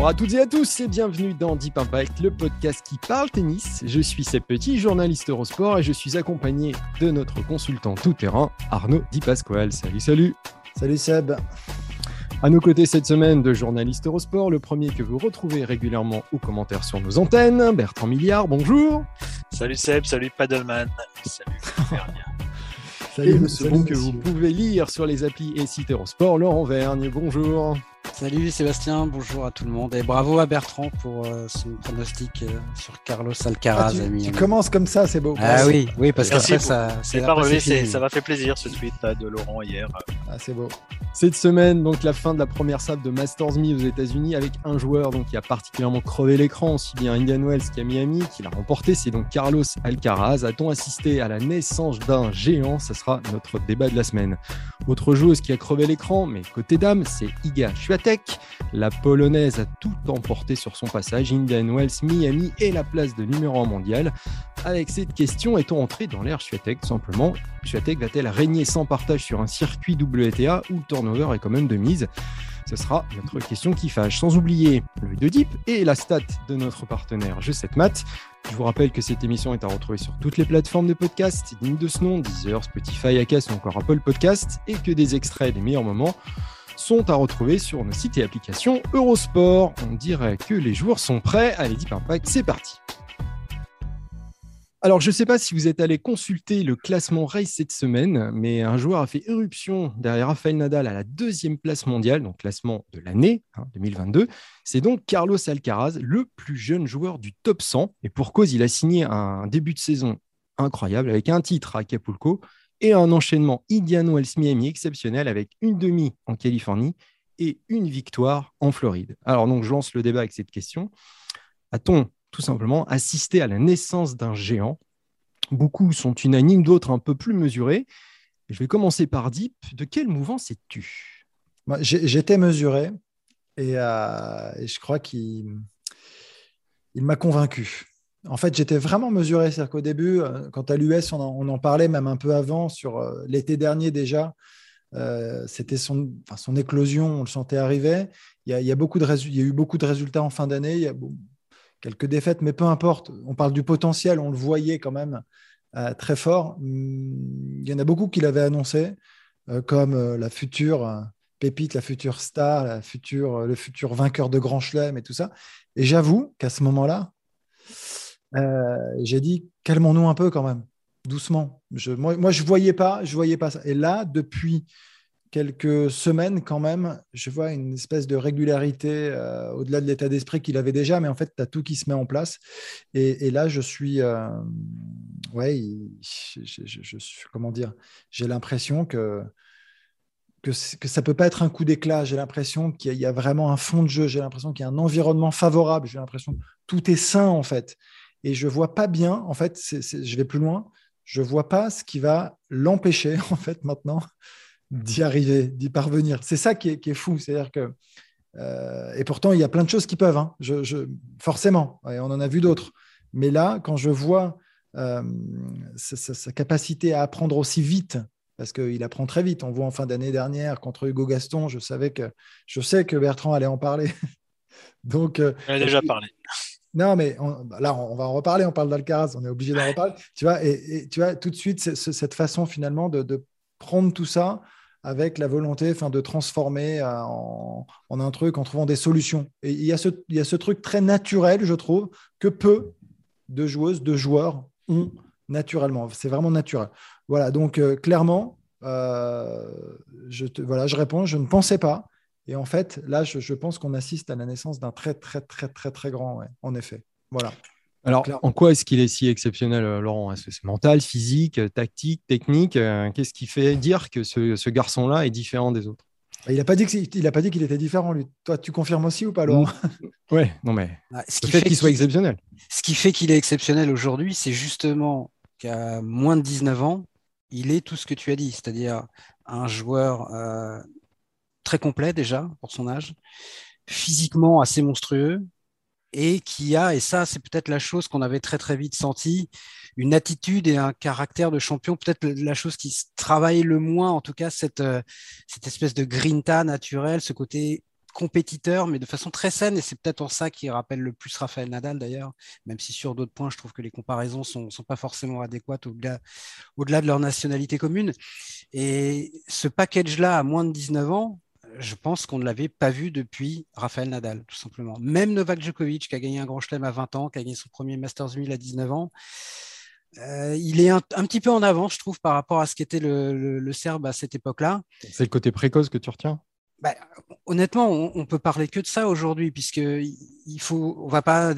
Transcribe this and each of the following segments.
Bonjour à toutes et à tous et bienvenue dans Deep Impact, le podcast qui parle tennis. Je suis Seb Petit, journaliste Eurosport et je suis accompagné de notre consultant tout-terrain, Arnaud Di Pasquale. Salut, salut. Salut Seb. À nos côtés cette semaine, de journalistes Eurosport, le premier que vous retrouvez régulièrement aux commentaires sur nos antennes, Bertrand Milliard, bonjour. Salut Seb, salut Paddleman, salut Et le second que vous pouvez lire sur les applis et sites Eurosport, Laurent Vergne, bonjour Salut Sébastien, bonjour à tout le monde et bravo à Bertrand pour euh, son pronostic euh, sur Carlos Alcaraz. Ah, tu, ami, tu ami. commences comme ça, c'est beau. Ah oui, oui, parce Merci qu'après ça, C'est pas relevé, ça m'a fait plaisir ce tweet là, de Laurent hier. Ah, c'est beau. Cette semaine, donc la fin de la première salle de Masters Me aux États-Unis avec un joueur donc qui a particulièrement crevé l'écran, aussi bien Indian Wells qu'à Miami, qui l'a remporté, c'est donc Carlos Alcaraz. A-t-on assisté à la naissance d'un géant? Ce sera notre débat de la semaine. Autre joueuse qui a crevé l'écran, mais côté dame, c'est Iga La polonaise a tout emporté sur son passage, Indian Wells, Miami et la place de numéro 1 mondial. Avec cette question, est-on entré dans l'ère Swiatek simplement? Swiatek va-t-elle régner sans partage sur un circuit WTA où le turnover est quand même de mise? Ce sera notre question qui fâche. Sans oublier le de Deep et la stat de notre partenaire Je 7 Math. Je vous rappelle que cette émission est à retrouver sur toutes les plateformes de podcast, dignes de ce nom, Deezer, Spotify, Acast ou encore Apple Podcast, et que des extraits des meilleurs moments sont à retrouver sur nos sites et applications Eurosport. On dirait que les joueurs sont prêts. Allez, Deep Impact, c'est parti. Alors, je ne sais pas si vous êtes allé consulter le classement race cette semaine, mais un joueur a fait éruption derrière Rafael Nadal à la deuxième place mondiale, donc classement de l'année hein, 2022. C'est donc Carlos Alcaraz, le plus jeune joueur du top 100. Et pour cause, il a signé un début de saison incroyable avec un titre à Acapulco et un enchaînement Indian Wells Miami exceptionnel avec une demi en Californie et une victoire en Floride. Alors, donc, je lance le débat avec cette question. A-t-on tout simplement assisté à la naissance d'un géant? Beaucoup sont unanimes, d'autres un peu plus mesurés. Je vais commencer par Deep. De es-tu? Moi, j'ai- J'étais mesuré et, euh, et je crois qu'il il m'a convaincu. En fait, j'étais vraiment mesuré. C'est-à-dire qu'au début, euh, quand à l'US, on, en- parlait même un peu avant, sur euh, l'été dernier déjà, euh, c'était son, éclosion, on le sentait arriver. Il y a, eu beaucoup de résultats en fin d'année. Il y a quelques défaites, mais peu importe. On parle du potentiel, on le voyait quand même très fort. Hum, Il y en a beaucoup qui l'avaient annoncé comme la future pépite, la future star, la future, le futur vainqueur de Grand Chelem et tout ça. Et j'avoue qu'à ce moment-là, euh, j'ai dit calmons-nous un peu quand même, doucement. Moi, je voyais pas, je voyais pas ça. Et là, depuis quelques semaines quand même, je vois une espèce de régularité euh, au-delà de l'état d'esprit qu'il avait déjà, mais en fait, tu as tout qui se met en place. Et, là, je suis, euh, ouais, je, je- comment dire, j'ai l'impression que que, que ça peut pas être un coup d'éclat. J'ai l'impression qu'il y, y a vraiment un fond de jeu. J'ai l'impression qu'il y a un environnement favorable. J'ai l'impression que tout est sain en fait. Et je vois pas bien. En fait, je vais plus loin. Je vois pas ce qui va l'empêcher en fait maintenant d'y arriver, d'y parvenir. C'est ça qui est, qui est fou. C'est-à-dire que euh, et pourtant il y a plein de choses qui peuvent. hein. Je, je- forcément, et on en a vu d'autres. Mais là, quand je vois euh, sa, sa- sa capacité à apprendre aussi vite, parce qu'il apprend très vite. On voit en fin d'année dernière contre Hugo Gaston, je savais que je sais que Bertrand allait en parler. Donc, euh, On a déjà parlé. Non, mais on- bah là, on va en reparler. On parle d'Alcaraz, on est obligé d'en reparler. Tu vois, et, et tu vois, tout de suite, cette façon finalement de, de prendre tout ça avec la volonté enfin, de transformer euh, en, en un truc en trouvant des solutions. Et il y, a ce, il y a ce truc très naturel, je trouve, que peu de joueuses, de joueurs ont naturellement. C'est vraiment naturel. Voilà, donc euh, clairement, euh, je, te, voilà, je réponds, je ne pensais pas. Et en fait, là, je, je pense qu'on assiste à la naissance d'un très, très, très, très, très grand, ouais, en effet. Voilà. Alors, en quoi est-ce qu'il est si exceptionnel, euh, Laurent? Est-ce que c'est mental, physique, euh, tactique, technique euh, Qu'est-ce qui fait dire que ce, garçon-là est différent des autres? Il n'a pas dit qu'il était différent, lui. Toi, tu confirmes aussi ou pas, Laurent? Oui, non, mais bah, ce le fait, qu'il soit exceptionnel. Ce qui fait qu'il est exceptionnel aujourd'hui, c'est justement qu'à moins de 19 ans, il est tout ce que tu as dit, c'est-à-dire un joueur très complet déjà pour son âge, physiquement assez monstrueux, et qui a, et ça c'est peut-être la chose qu'on avait très très vite senti, une attitude et un caractère de champion, peut-être la chose qui se travaille le moins, en tout cas cette, euh, cette espèce de grinta naturelle, ce côté compétiteur, mais de façon très saine, et c'est peut-être en ça qui rappelle le plus Raphaël Nadal d'ailleurs, même si sur d'autres points, je trouve que les comparaisons sont, sont pas forcément adéquates au-delà, au-delà de leur nationalité commune. Et ce package-là, à moins de 19 ans, je pense qu'on ne l'avait pas vu depuis Raphaël Nadal, tout simplement. Même Novak Djokovic, qui a gagné un grand chelem à 20 ans, qui a gagné son premier Masters 1000 à 19 ans, euh, il est un, petit peu en avant, je trouve, par rapport à ce qu'était le Serbe à cette époque-là. C'est le côté précoce que tu retiens? Bah, honnêtement, on, peut parler que de ça aujourd'hui, puisque il faut, on va pas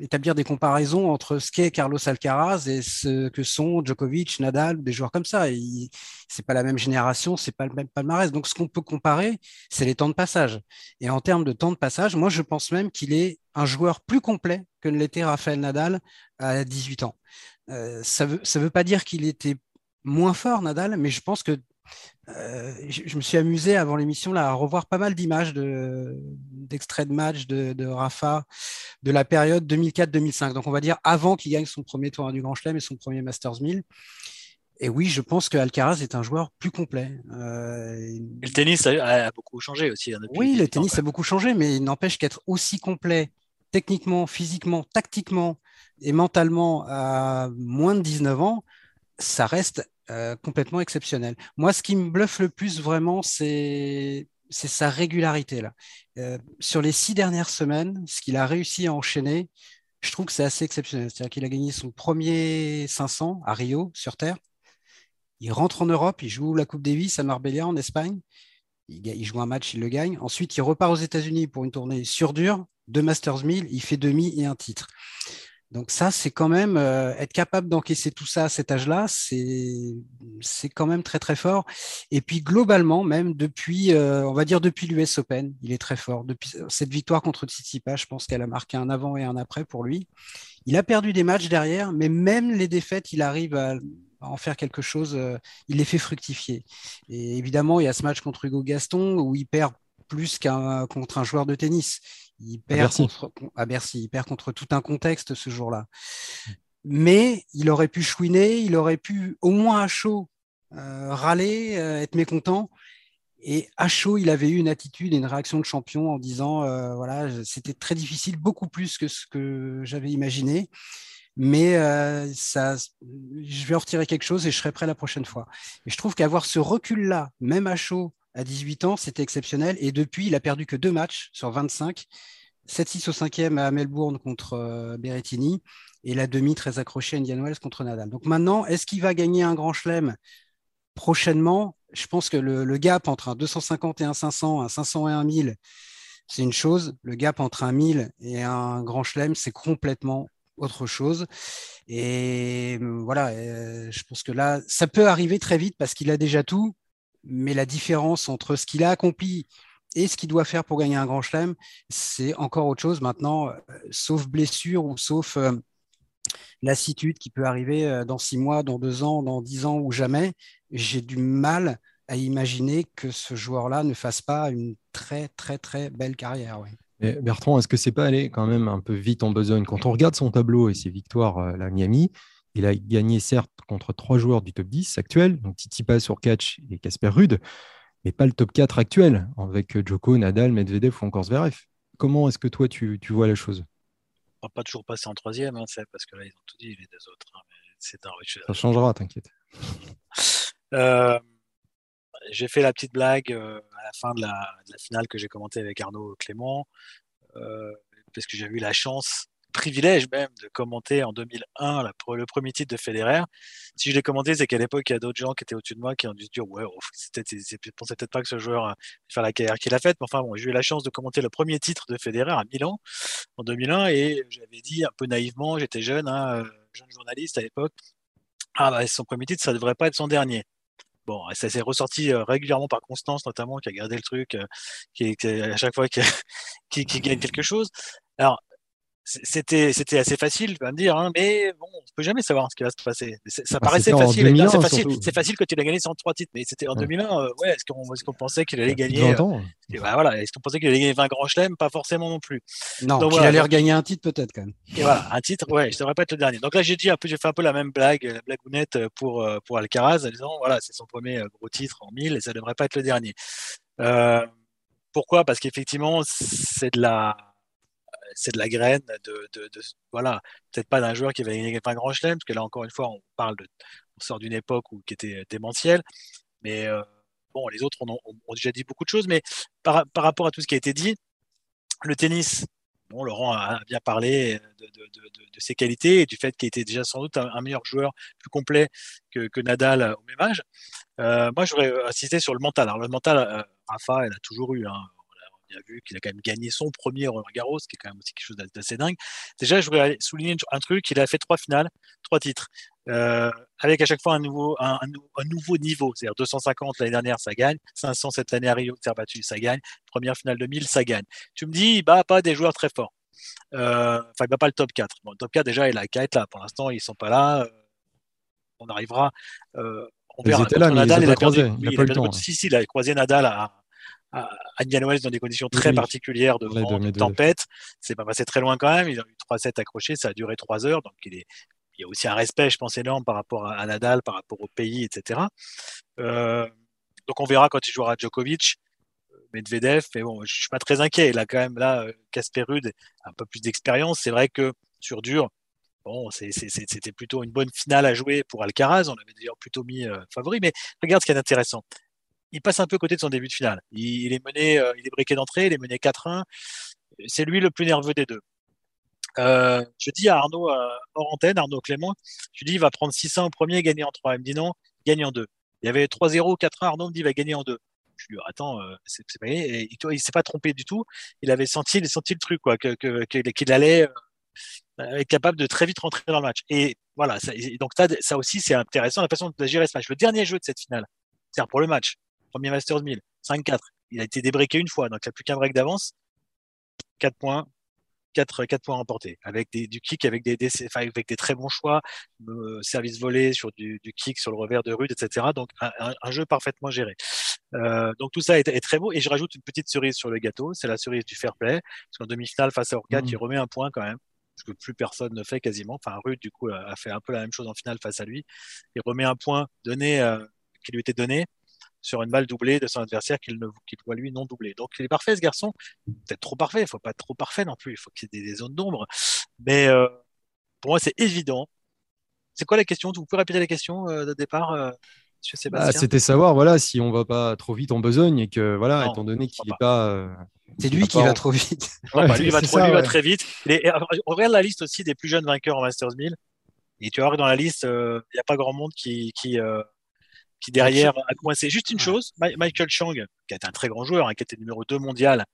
établir des comparaisons entre ce qu'est Carlos Alcaraz et ce que sont Djokovic, Nadal, des joueurs comme ça. C'est pas la même génération, c'est pas le même palmarès. Donc, ce qu'on peut comparer, c'est les temps de passage. Et en termes de temps de passage, moi, je pense même qu'il est un joueur plus complet que ne l'était Rafael Nadal à 18 ans. Euh, ça veut, ça veut pas dire qu'il était moins fort, Nadal, mais je pense que euh, je, me suis amusé avant l'émission là à revoir pas mal d'images d'extraits de, matchs de, Rafa de la période 2004-2005. Donc on va dire avant qu'il gagne son premier tournoi du Grand Chelem et son premier Masters 1000. Et oui, je pense que Alcaraz est un joueur plus complet. Euh, le tennis a, beaucoup changé aussi. Hein, oui, le tennis a beaucoup changé, mais il n'empêche qu'être aussi complet techniquement, physiquement, tactiquement et mentalement à moins de 19 ans, ça reste euh, complètement exceptionnel. Moi, ce qui me bluffe le plus vraiment, c'est sa régularité. Euh, sur les six dernières semaines, ce qu'il a réussi à enchaîner, je trouve que c'est assez exceptionnel. C'est-à-dire qu'il a gagné son premier 500 à Rio sur terre. Il rentre en Europe, il joue la Coupe Davis à Marbella en Espagne. Il, il joue un match, il le gagne. Ensuite, il repart aux États-Unis pour une tournée sur dur, deux Masters 1000, il fait demi et un titre. Donc ça, c'est quand même euh, être capable d'encaisser tout ça à cet âge-là, c'est quand même très très fort. Et puis globalement, même depuis, euh, on va dire depuis l'US Open, il est très fort. Depuis cette victoire contre Tsitsipas, je pense qu'elle a marqué un avant et un après pour lui. Il a perdu des matchs derrière, mais même les défaites, il arrive à, en faire quelque chose. Euh, il les fait fructifier. Et évidemment, il y a ce match contre Hugo Gaston où il perd plus qu'un contre un joueur de tennis. Il perd contre, à Bercy, il perd contre tout un contexte ce jour-là. Mais il aurait pu chouiner, il aurait pu au moins à chaud euh, râler, euh, être mécontent. Et à chaud, il avait eu une attitude et une réaction de champion en disant euh, voilà, c'était très difficile, beaucoup plus que ce que j'avais imaginé. Mais ça, je vais en retirer quelque chose et je serai prêt la prochaine fois. Et je trouve qu'avoir ce recul-là, même à chaud, à 18 ans, c'était exceptionnel. Et depuis, il a perdu que deux matchs sur 25. 7-6 au cinquième à Melbourne contre euh, Berrettini et la demi très accrochée à Indian Wells contre Nadal. Donc maintenant, est-ce qu'il va gagner un grand chelem prochainement? Je pense que le, gap entre un 250 et un 500, un 500 et un 1000, c'est une chose. Le gap entre un 1000 et un grand chelem, c'est complètement autre chose. Et euh, voilà, euh, je pense que là, ça peut arriver très vite parce qu'il a déjà tout mais la différence entre ce qu'il a accompli et ce qu'il doit faire pour gagner un grand chelem, c'est encore autre chose maintenant, euh, sauf blessure ou sauf euh, lassitude qui peut arriver euh, dans six mois, dans deux ans, dans dix ans ou jamais. J'ai du mal à imaginer que ce joueur-là ne fasse pas une très, très, très belle carrière. Bertrand, est-ce que c'est pas aller quand même un peu vite en besogne? Quand on regarde son tableau et ses victoires à Miami, il a gagné certes contre trois joueurs du top 10 actuel, donc Tsitsipas, catch et Casper Rude, mais pas le top 4 actuel, avec Djoko, Nadal, Medvedev ou encore Zverev. Comment est-ce que toi, tu, vois la chose? On va pas toujours passer en troisième, hein, parce que là, ils ont tout dit, les deux autres. Hein, Ça changera, t'inquiète. Euh, j'ai fait la petite blague euh, à la fin de la, finale que j'ai commentée avec Arnaud Clément, euh, parce que j'ai eu la chance privilège même de commenter en 2001 le premier titre de Federer. Si je l'ai commenté, c'est qu'à l'époque, il y a d'autres gens qui étaient au-dessus de moi qui ont dû se dire Ouais, oh, ne pensais peut-être pas que ce joueur faire la carrière qu'il a faite. Mais enfin, bon, j'ai eu la chance de commenter le premier titre de Federer à Milan en 2001 et j'avais dit un peu naïvement, j'étais jeune, hein, euh, jeune journaliste à l'époque, ah bah, son premier titre, ça devrait pas être son dernier. Bon, ça s'est ressorti euh, régulièrement par Constance, notamment, qui a gardé le truc, euh, qui, à chaque fois qui, qui, qui, gagne quelque chose. Alors, c'était c'était assez facile, tu vas me dire, hein, mais bon, on peut jamais savoir ce qui va se passer. Ça bah, paraissait facile. C'est facile, c'est facile quand il a gagné 103 titres, mais c'était en 2001. Euh, ouais, est-ce qu'on est qu'on pensait qu'il allait gagner euh, bah, voilà, est-ce qu'on pensait qu'il allait gagner 20 grands chelems? Pas forcément non plus. Non, qu'il allait regagner un titre peut-être quand même. Et voilà, un titre, ouais, ça devrait pas être le dernier. Donc là, j'ai dit un peu, j'ai fait un peu la même blague, la blagounette pour pour Alcaraz, en disant voilà, c'est son premier euh, gros titre en 1000 et ça devrait pas être le dernier. Euh, pourquoi? Parce qu'effectivement, c'est de la c'est de la graine de, voilà, peut-être pas d'un joueur qui va gagner un grand chelem, parce que là encore une fois, on parle de, on sort d'une époque où qui était démentielle, mais euh, bon, les autres ont, ont, déjà dit beaucoup de choses, mais par, par, rapport à tout ce qui a été dit, le tennis, bon, Laurent a bien parlé de, ses qualités et du fait qu'il était déjà sans doute un, meilleur joueur, plus complet que, que Nadal au même âge. Euh, moi, j'aurais insisté sur le mental. Alors, le mental, euh, Rafa, elle a toujours eu. Hein, a vu qu'il a quand même gagné son premier Roland Garros, qui est quand même aussi quelque chose d'assez dingue. Déjà, je voudrais souligner un truc, il a fait trois finales, trois titres, euh, avec à chaque fois un nouveau, un, un nouveau niveau. C'est-à-dire 250 l'année dernière, ça gagne, 500 cette année à Rio, battu, ça gagne, première finale de 1000, ça gagne. Tu me dis, bat pas des joueurs très forts. Euh, enfin, bat pas le top 4. Bon, le top 4, déjà, il a qu'à être là. Pour l'instant, ils sont pas là. Euh, on arrivera. Euh, on verra. Ils étaient là, Nadal, il a, croisé. il a, temps. Si, si, il a croisé Nadal à, à Wells dans des conditions très particulières de vent, de tempête. C'est pas passé très loin quand même. Ils ont eu 3-7 accrochés, ça a duré 3 heures. Donc il, est, il y a aussi un respect, je pense, énorme par rapport à, Nadal, par rapport au pays, etc. Euh, donc on verra quand il jouera Djokovic, Medvedev. Mais bon, je suis pas très inquiet. Il a quand même là, Casper Ruud, un peu plus d'expérience. C'est vrai que sur dur, Bon, c'était plutôt une bonne finale à jouer pour Alcaraz. On avait d'ailleurs plutôt mis euh, favori. Mais regarde ce qui est intéressant il passe un peu côté de son début de finale. Il, est mené, euh, il est briqué d'entrée, il est mené 4-1. C'est lui le plus nerveux des deux. Euh, je dis à Arnaud, euh, hors antenne, Arnaud Clément, je lui dis, il va prendre 600 au premier, gagner en 3. Il me dit non, gagne en 2. Il y avait 3-0, 4-1, Arnaud me dit, il va gagner en 2. Je lui dis, attends, c'est pas et, il s'est pas trompé du tout. Il avait senti, il senti le truc, quoi, qu'il que, allait être capable de très vite rentrer dans le match. Et voilà, ça, donc ça aussi, c'est intéressant, la façon de gérer ce match. Le dernier jeu de cette finale, c'est-à-dire pour le match, premier Masters 1000, 5-4. Il a été débriqué une fois, donc il n'y a plus qu'un break d'avance. 4 points, 4, 4 points remportés, avec des, du kick, avec des, des, avec des très bons choix, euh, service volé sur du, du, kick, sur le revers de Rude, etc. Donc un, un, jeu parfaitement géré. Euh, donc tout ça est, est, très beau. Et je rajoute une petite cerise sur le gâteau, c'est la cerise du fair play. Parce qu'en demi-finale, face à Orcat, mmh. il remet un point quand même ce que plus personne ne fait quasiment. Enfin, Rude, du coup, a fait un peu la même chose en finale face à lui. Il remet un point donné, euh, qui lui était donné sur une balle doublée de son adversaire qu'il ne voit lui non doublé. Donc il est parfait ce garçon, peut-être trop parfait, il faut pas être trop parfait non plus, il faut qu'il y ait des, zones d'ombre. Mais euh, pour moi c'est évident. C'est quoi la question? Vous pouvez répéter la question euh, de départ euh, bah, C'était savoir voilà si on va pas trop vite en besogne et que voilà étant donné qu'il n'est pas, c'est lui qui va trop vite. Bah, lui, va, trop, va très vite. on regarde la liste aussi des plus jeunes vainqueurs en Masters 1000 et tu vois que dans la liste il n'y a pas grand monde qui, qui qui derrière a coincé. Juste une chose, Michael Chang, qui est un très grand joueur, hein, qui était numéro 2 mondial,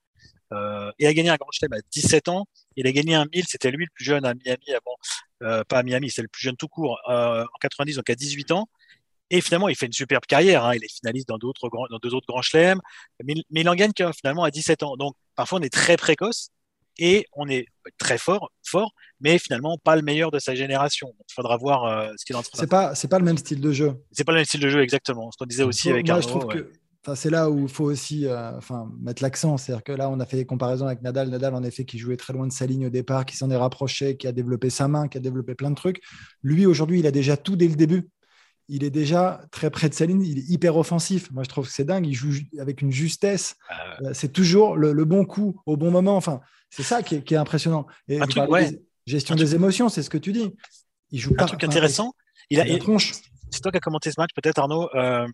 euh, et a gagné un grand chelem à 17 ans. Il a gagné un 1000, c'était lui le plus jeune à Miami avant, euh, pas à Miami, c'est le plus jeune tout court, euh, en 90, donc à 18 ans. Et finalement, il fait une superbe carrière. Hein. Il est finaliste dans, d'autres dans deux autres grands chelems, mais, mais il en gagne finalement à 17 ans. Donc, parfois, on est très précoce et on est très fort, fort, mais finalement pas le meilleur de sa génération. il faudra voir euh, ce qu'il en C'est pas, c'est pas le même style de jeu. C'est pas le même style de jeu exactement. Ce qu'on disait aussi avec moi, je trouve que c'est là où il faut aussi euh, enfin, mettre l'accent. C'est-à-dire que là, on a fait des comparaisons avec Nadal. Nadal, en effet, qui jouait très loin de sa ligne au départ, qui s'en est rapproché, qui a développé sa main, qui a développé plein de trucs. Lui, aujourd'hui, il a déjà tout dès le début. Il est déjà très près de sa ligne. Il est hyper offensif. Moi, je trouve que c'est dingue. Il joue avec une justesse. Ah euh, c'est toujours le, le, bon coup au bon moment. Enfin, c'est ça qui est, impressionnant. Et gestion des émotions, c'est ce que tu dis. Il joue un truc intéressant. Il a, C'est toi qui as commenté ce match, peut-être Arnaud, euh,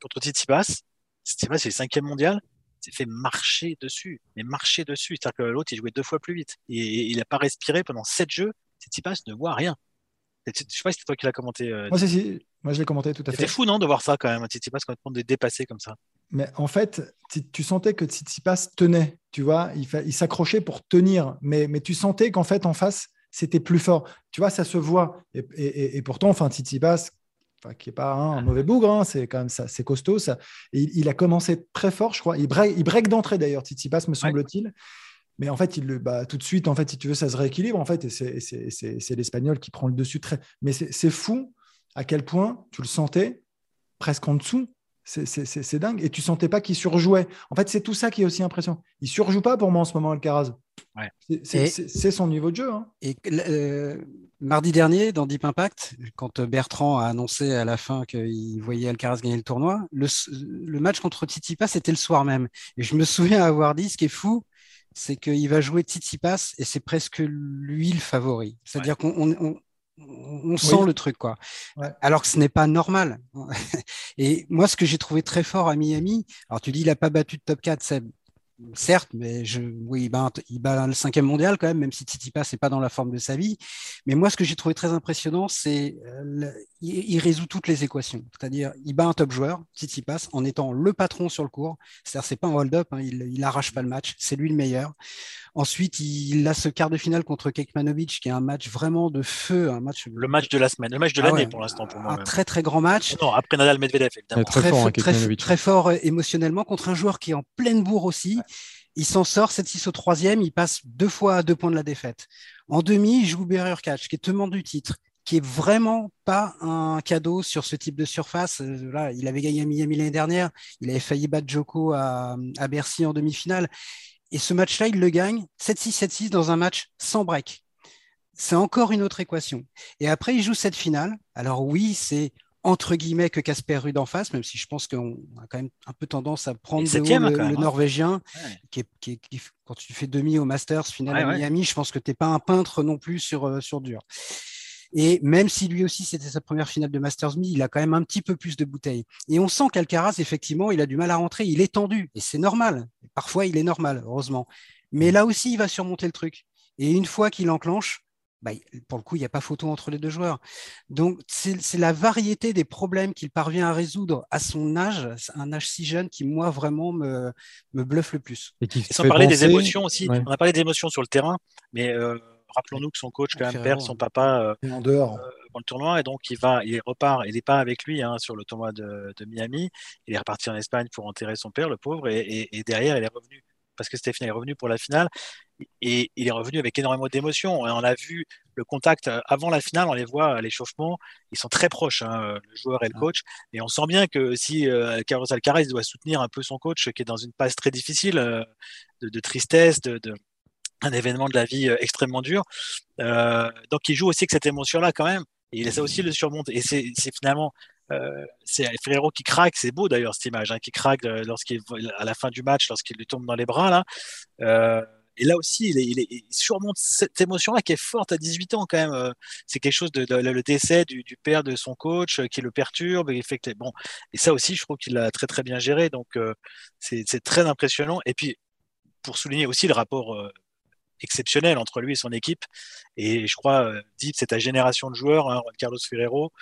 contre Tsitsipas. Tsitsipas, c'est le cinquième mondial. s'est fait marcher dessus, mais marcher dessus. C'est-à-dire que l'autre, il jouait deux fois plus vite. Et il n'a pas respiré pendant sept jeux. Tsitsipas ne voit rien. Je sais pas si c'est toi qui l'as commenté. Euh, Moi, si, Moi, je l'ai commenté tout à fait. C'est fou, non, de voir ça quand même, Tsitsipas complètement dépassé comme ça. Mais en fait, tu sentais que Tsitsipas tenait, tu vois, il, il s'accrochait pour tenir, mais, mais tu sentais qu'en fait, en face, c'était plus fort. Tu vois, ça se voit. Et, et, et pourtant, enfin, Tsitsipas, enfin, qui n'est pas un mauvais bougre, hein, c'est quand même ça, c'est costaud. Ça. Et il, a commencé très fort, je crois. Il break, il break d'entrée d'ailleurs, Tsitsipas, me semble-t-il. Mais en fait, il, bah, tout de suite, en fait, si tu veux, ça se rééquilibre, en fait, et c'est l'Espagnol qui prend le dessus. Très... Mais c'est fou à quel point tu le sentais presque en dessous. C'est dingue. Et tu sentais pas qu'il surjouait. En fait, c'est tout ça qui est aussi impressionnant. Il surjoue pas pour moi en ce moment, Alcaraz. Ouais. C'est son niveau de jeu. Hein. Et euh, mardi dernier, dans Deep Impact, quand Bertrand a annoncé à la fin qu'il voyait Alcaraz gagner le tournoi, le, le match contre Tsitsipas, c'était le soir même. Et je me souviens avoir dit, ce qui est fou, c'est qu'il va jouer Tsitsipas et c'est presque lui le favori. C'est-à-dire qu'on on, sent le truc, quoi. Alors que ce n'est pas normal. et moi, ce que j'ai trouvé très fort à Miami, alors tu dis, il n'a pas battu de top 4, Seb certes, mais je, oui, il bat, il bat, le cinquième mondial quand même, même si Tsitsipas n'est pas dans la forme de sa vie. Mais moi, ce que j'ai trouvé très impressionnant, c'est euh, il, résout toutes les équations. C'est-à-dire, il bat un top joueur, Tsitsipas, en étant le patron sur le court. C'est-à-dire, c'est pas un hold-up, hein, il, il arrache pas le match, c'est lui le meilleur. Ensuite, il a ce quart de finale contre Kekmanovic, qui est un match vraiment de feu, un match. Le match de la semaine, le match de ah l'année pour l'instant pour moi. Un très très grand match. Non, après Nadal Medvedev évidemment. Très, très, fort, hein, très, très, fort euh, émotionnellement contre un joueur qui est en pleine bourre aussi. Il s'en sort 7-6 au troisième, il passe deux fois à deux points de la défaite. En demi, il joue Berrier Catch, qui est tenant du titre, qui est vraiment pas un cadeau sur ce type de surface. Euh, là, il avait gagné à Miami l'année dernière, il avait failli battre Joko à, à Bercy en demi-finale. Et ce match-là, il le gagne 7-6, 7-6 dans un match sans break. C'est encore une autre équation. Et après, il joue cette finale. Alors oui, c'est entre guillemets que Casper Ruud en face, même si je pense qu'on a quand même un peu tendance à prendre le, hein. Norvégien, qui, est, quand tu fais demi au Masters, finale à Miami, je pense que tu n'es pas un peintre non plus sur, euh, sur dur. Et même si lui aussi c'était sa première finale de Masters Me, il a quand même un petit peu plus de bouteilles. Et on sent qu'Alcaraz, effectivement, il a du mal à rentrer, il est tendu, et c'est normal. Parfois, il est normal, heureusement. Mais là aussi, il va surmonter le truc. Et une fois qu'il enclenche, bah, pour le coup, il n'y a pas photo entre les deux joueurs. Donc, c'est la variété des problèmes qu'il parvient à résoudre à son âge, un âge si jeune qui, moi, vraiment me, me bluffe le plus. Et, sans parler des émotions aussi, on a parlé des émotions sur le terrain, mais euh, rappelons-nous que son coach, quand même, perd son papa euh, en dehors. Euh, dans le tournoi, et donc il va, il repart, il n'est pas avec lui hein, sur le tournoi de, de, Miami, il est reparti en Espagne pour enterrer son père, le pauvre, et, et, et derrière, il est revenu parce que Stéphane est revenu pour la finale et il est revenu avec énormément d'émotions. On a vu le contact euh, avant la finale, on les voit à l'échauffement, ils sont très proches, hein, le joueur et le coach. Et on sent bien que si euh, Carlos Alcaraz doit soutenir un peu son coach, qui est dans une passe très difficile, euh, de, tristesse, de, un événement de la vie extrêmement dur, donc il joue aussi avec cette émotion-là quand même. Et il essaie aussi le surmonter. Et c'est finalement euh, c'est Ferrero qui craque, c'est beau d'ailleurs cette image, hein, qui craque lorsqu'il à la fin du match, lorsqu'il lui tombe dans les bras là. Euh, et là aussi, il, il, surmonte cette émotion-là qui est forte à 18 ans quand même. Euh, c'est quelque chose de, le décès du, père de son coach qui le perturbe et fait que bon. Et ça aussi, je trouve qu'il l'a très très bien géré. Donc c'est très impressionnant. Et puis pour souligner aussi le rapport exceptionnel entre lui et son équipe. Et je crois, euh, Deep, c'est ta génération de joueurs, hein, Carlos Ferrero.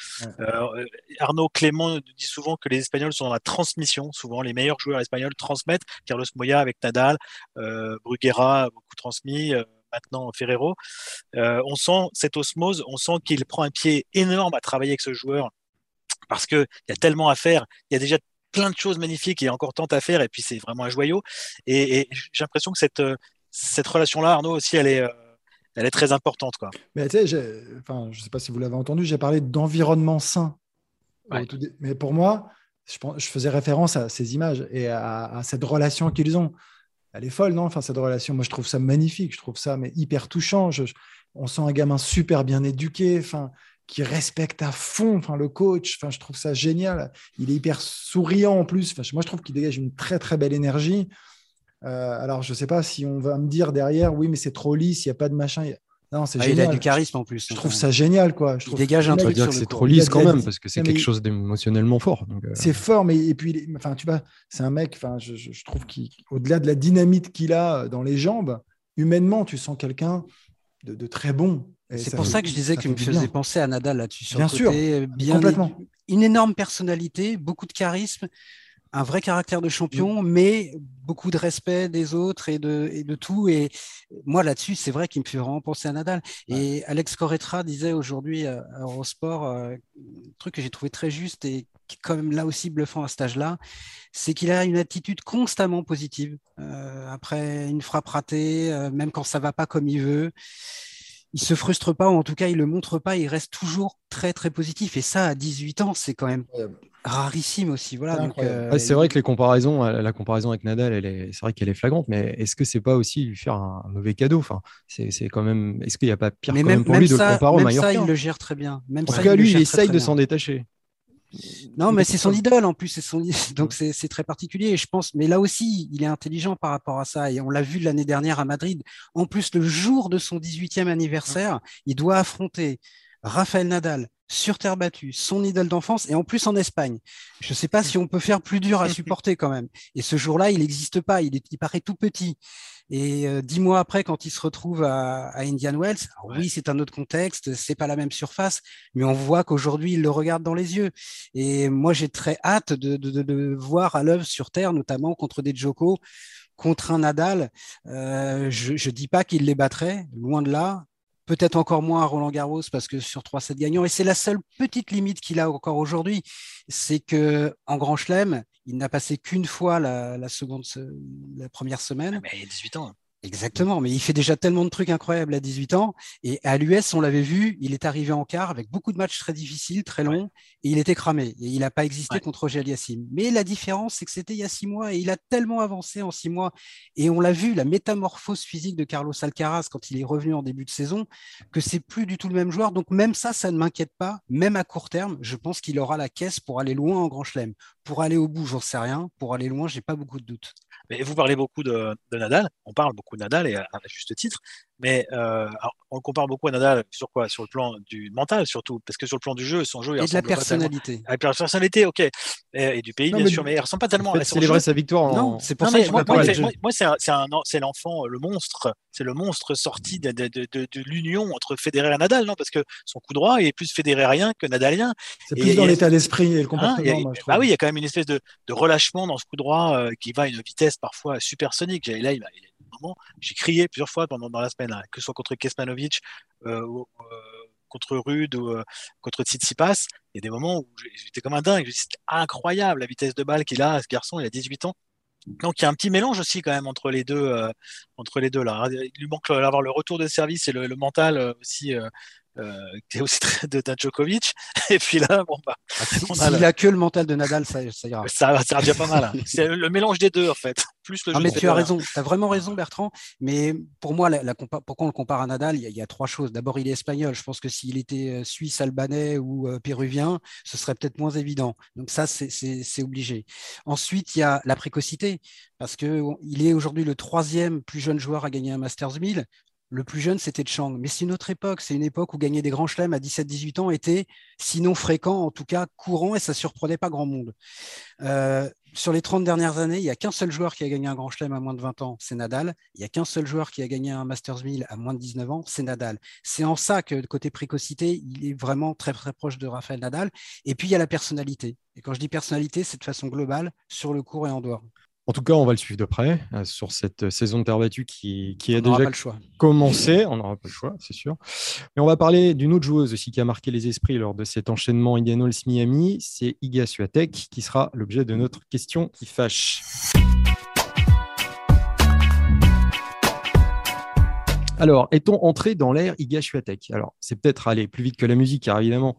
Euh, Arnaud Clément dit souvent que les Espagnols sont dans la transmission. Souvent, les meilleurs joueurs espagnols transmettent. Carlos Moya avec Nadal, euh, Bruguera beaucoup transmis. Euh, maintenant Ferrero. on sent cette osmose, on sent qu'il prend un pied énorme à travailler avec ce joueur parce qu'il y a tellement à faire. Il y a déjà plein de choses magnifiques, il y a encore tant à faire, et puis c'est vraiment un joyau. Et, et j'ai l'impression que cette, cette relation-là, Arnaud, aussi, elle est, euh, elle est très importante. Quoi. Mais tu sais, enfin, je ne sais pas si vous l'avez entendu, j'ai parlé d'environnement sain. Mais pour moi, je, je, faisais référence à ces images et à, cette relation qu'ils ont. Elle est folle, non Enfin, cette relation, moi, je trouve ça magnifique. Je trouve ça mais hyper touchant. on sent un gamin super bien éduqué, enfin, qui respecte à fond enfin, le coach. Enfin, je trouve ça génial. Il est hyper souriant en plus. Enfin, moi, je trouve qu'il dégage une très, très belle énergie. Euh, alors, je ne sais pas si on va me dire derrière, oui, mais c'est trop lisse, il n'y a pas de machin. Non, c'est ah, Il a du charisme en plus. Je trouve ça génial, quoi. Je il dégage un truc. dire que c'est trop lisse quand même, parce que c'est quelque chose d'émotionnellement fort. Euh. C'est fort, mais et puis, enfin, tu vois, c'est un mec. Enfin, je, je trouve qu'au-delà de la dynamite qu'il a dans les jambes, humainement, tu sens quelqu'un de, de, très bon. C'est pour ça que je disais qu'il me faisait penser à Nadal là-dessus. Bien sûr, bien complètement. Une énorme personnalité, beaucoup de charisme un vrai caractère de champion, mm. mais beaucoup de respect des autres et de, et de tout. Et moi, là-dessus, c'est vrai qu'il me fait vraiment penser à Nadal. Et Alex Corretra disait aujourd'hui à Eurosport euh, un truc que j'ai trouvé très juste et qui est quand même là aussi bluffant à cet âge-là, c'est qu'il a une attitude constamment positive. Euh, après une frappe ratée, euh, même quand ça va pas comme il veut, il se frustre pas, ou en tout cas, il le montre pas, il reste toujours très, très positif. Et ça, à 18 ans, c'est quand même rarissime aussi. Voilà, euh, c'est vrai que les comparaisons, euh, la comparaison avec Nadal, elle est, c'est vrai qu'elle est flagrante, mais est-ce que c'est pas aussi lui faire un, mauvais cadeau? Enfin, c'est, quand même. Est-ce qu'il n'y a pas pire quand même, pour lui de le comparer au Même ça, il le gère très bien. Même en tout cas, lui, il essaye de s'en détacher. Non, mais c'est son idole en plus, son... donc c'est très particulier. je pense, mais là aussi, il est intelligent par rapport à ça. Et on l'a vu l'année dernière à Madrid. En plus, le jour de son 18e anniversaire, il doit affronter Rafael Nadal, sur terre battue, son idole d'enfance, et en plus en Espagne. Je ne sais pas si on peut faire plus dur à supporter quand même. Et ce jour-là, il n'existe pas, il, est, paraît tout petit. Et euh, dix mois après, quand il se retrouve à, Indian Wells, oui, c'est un autre contexte, c'est pas la même surface, mais on voit qu'aujourd'hui, il le regarde dans les yeux. Et moi, j'ai très hâte de, de, voir à l'œuvre sur terre, notamment contre des Joko, contre un Nadal. Euh, je ne dis pas qu'il les battrait, loin de là peut-être encore moins à Roland Garros parce que sur 3-7 gagnants. Et c'est la seule petite limite qu'il a encore aujourd'hui, c'est que en Grand Chelem, il n'a passé qu'une fois la, seconde, première semaine. Ah, mais il a 18 ans. Exactement, mais il fait déjà tellement de trucs incroyables à 18 ans. Et à l'US, on l'avait vu, il est arrivé en quart avec beaucoup de matchs très difficiles, très longs, et il était cramé. Et il n'a pas existé contre Roger Aliassim. Mais la différence, c'est que c'était il y a six mois, et il a tellement avancé en six mois. Et on l'a vu, la métamorphose physique de Carlos Alcaraz quand il est revenu en début de saison, que c'est plus du tout le même joueur. Donc même ça, ça ne m'inquiète pas. Même à court terme, je pense qu'il aura la caisse pour aller loin en Grand Chelem. Pour aller au bout, j'en sais rien. Pour aller loin, j'ai pas beaucoup de doutes. Mais vous parlez beaucoup de, Nadal, on parle beaucoup de Nadal et à, juste titre, mais euh, on le compare beaucoup à Nadal sur quoi? Sur le plan du mental surtout, parce que sur le plan du jeu, son jeu. Il et de la personnalité. Avec la personnalité, ok. Et, du pays, bien sûr, mais il ressemble pas tellement à célébrer sa victoire. Non, c'est pour ça que moi, moi, c'est l'enfant, le monstre, c'est le monstre sorti de, de, de, de l'union entre Federer et Nadal, non? Parce que son coup droit est plus fédérérien que nadalien. C'est plus dans l'état d'esprit et le hein, comportement. ah oui, il y a quand même une espèce de, relâchement dans ce coup droit euh, qui va à une vitesse parfois supersonique. Là, il, il j'ai crié plusieurs fois pendant dans la semaine, hein, que ce soit contre Kesmanovic, euh, euh, contre Rude ou euh, contre Tsitsipas. Il y a des moments où j'étais comme un dingue. C'était incroyable la vitesse de balle qu'il a, ce garçon. Il a 18 ans. Donc il y a un petit mélange aussi quand même entre les deux, entre les deux là. Il lui manque d'avoir le retour de service et le, mental aussi qui est aussi très de, Djokovic. Et puis là, bon, bah. Ah, s'il a, que le mental de Nadal, ça, ça ira. Ça, ça déjà pas mal. Hein. C'est le mélange des deux, en fait. Plus le non, mais tu as raison. Tu as vraiment raison, Bertrand. Mais pour moi, la, pourquoi on le compare à Nadal, il y, a, trois choses. D'abord, il est espagnol. Je pense que s'il était euh, suisse, albanais ou euh, péruvien, ce serait peut-être moins évident. Donc, ça, c'est obligé. Ensuite, il y a la précocité. Parce qu'il est aujourd'hui le troisième plus jeune joueur à gagner un Masters 1000. Le plus jeune, c'était Chang. Mais c'est une autre époque. C'est une époque où gagner des grands chelems à 17-18 ans était, sinon fréquent, en tout cas courant, et ça surprenait pas grand monde. Euh, sur les 30 dernières années, il n'y a qu'un seul joueur qui a gagné un grand chelem à moins de 20 ans, c'est Nadal. Il n'y a qu'un seul joueur qui a gagné un Masters 1000 à moins de 19 ans, c'est Nadal. C'est en ça que, côté précocité, il est vraiment très, proche de Rafael Nadal. Et puis, il y a la personnalité. Et quand je dis personnalité, c'est de façon globale, sur le court et en dehors. En tout cas, on va le suivre de près euh, sur cette euh, saison de terre battue qui, a déjà commencé. On n'aura pas le choix, c'est sûr. Mais on va parler d'une autre joueuse aussi qui a marqué les esprits lors de cet enchaînement Indianapolis-Miami. C'est Iga Swiatek qui sera l'objet de notre question qui fâche. Alors, est-on entré dans l'ère Iga Alors, c'est peut-être aller plus vite que la musique, car évidemment,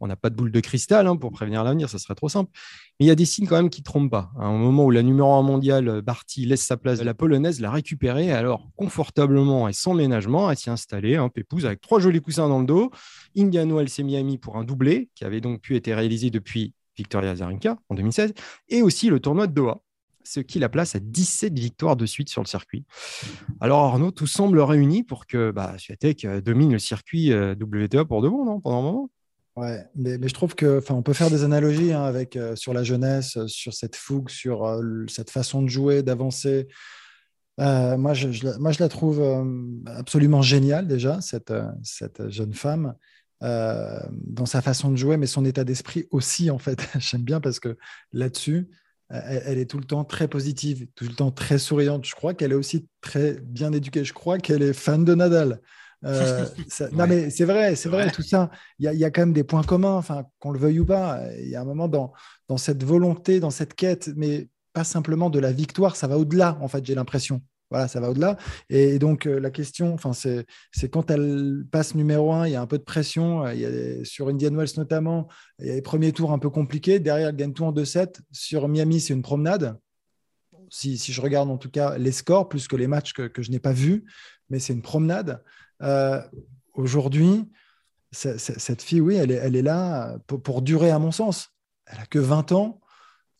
on n'a pas de boule de cristal hein, pour prévenir l'avenir, ça serait trop simple. Mais il y a des signes quand même qui ne trompent pas. Au moment où la numéro 1 mondiale, Barty, laisse sa place, la polonaise l'a récupérée, alors confortablement et sans ménagement, à s'y installer, un hein, pépouse, avec trois jolis coussins dans le dos. Indian Wells et Miami pour un doublé, qui avait donc pu être réalisé depuis Victoria Zarenka en 2016, et aussi le tournoi de Doha, ce qui la place à 17 victoires de suite sur le circuit. Alors Arnaud, tout semble réuni pour que bah, euh, domine le circuit euh, WTA pour de bon, non Pendant un moment Ouais, mais, je trouve que, on peut faire des analogies hein, avec euh, sur la jeunesse, sur cette fougue, sur cette façon de jouer, d'avancer. moi, je, moi, je la trouve absolument géniale déjà, cette, cette jeune femme. dans sa façon de jouer, mais son état d'esprit aussi, en fait. J'aime bien parce que là-dessus, elle, est tout le temps très positive, tout le temps très souriante. Je crois qu'elle est aussi très bien éduquée. Je crois qu'elle est fan de Nadal. Euh, non, mais c'est vrai, c'est vrai, tout ça. Il y, a quand même des points communs, enfin, qu'on le veuille ou pas. Il y a un moment dans, dans cette volonté, dans cette quête, mais pas simplement de la victoire, ça va au-delà, en fait, j'ai l'impression. Voilà, ça va au-delà. Et donc, euh, la question, c'est, quand elle passe numéro un, il y a un peu de pression. Euh, il y a sur Indian Wells notamment, il y a les premiers tours un peu compliqués. Derrière, elle gagne tout en 2-7. Sur Miami, c'est une promenade. Si, je regarde en tout cas les scores, plus que les matchs que, je n'ai pas vus, mais c'est une promenade. Euh, aujourd'hui, cette fille, oui, elle est, elle est là pour, pour, durer, à mon sens. Elle a que 20 ans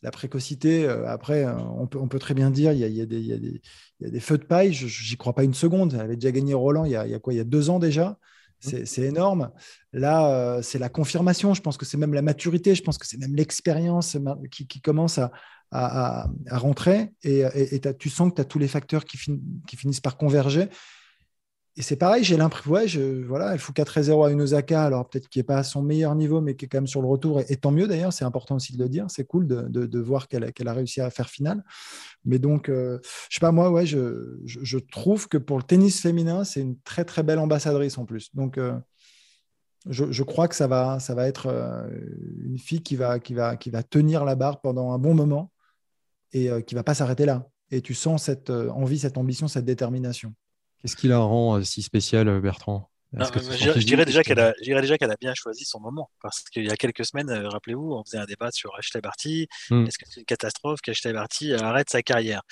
la précocité, euh, après, euh, on peut, on peut, très bien dire, il y a, il y a, des, il y a des, il y a des feux de paille, j'y crois pas une seconde. Elle avait déjà gagné Roland il y a, il y a quoi Il y a deux ans déjà. Mmh. C'est énorme. Là, euh, c'est la confirmation. Je pense que c'est même la maturité. Je pense que c'est même l'expérience qui, qui, commence à, à, à, rentrer. Et, et, tu sens que tu as tous les facteurs qui, qui finissent par converger. Et c'est pareil, j'ai l'impression, ouais, je, voilà, il faut 4-0 à une Osaka, alors peut-être qu'il n'est pas à son meilleur niveau, mais qui est quand même sur le retour. Et, tant mieux d'ailleurs, c'est important aussi de le dire. C'est cool de, voir qu'elle a réussi à faire finale. Mais donc, euh, je sais pas, moi, ouais, je, trouve que pour le tennis féminin, c'est une très très belle ambassadrice en plus. Donc, euh, je, crois que ça va, ça va être euh, une fille qui va, qui, va, qui va tenir la barre pendant un bon moment et qui va pas s'arrêter là. Et tu sens cette envie, cette ambition, cette détermination. Qu'est-ce qui la rend euh, si spéciale, euh, Bertrand? Je, dirais déjà qu'elle a, déjà qu'elle a bien choisi son moment. Parce qu'il y a quelques semaines, euh, rappelez-vous, on faisait un débat sur Ashley Barty. Hmm. Est-ce que c'est une catastrophe qu'Ashley Barty arrête sa carrière?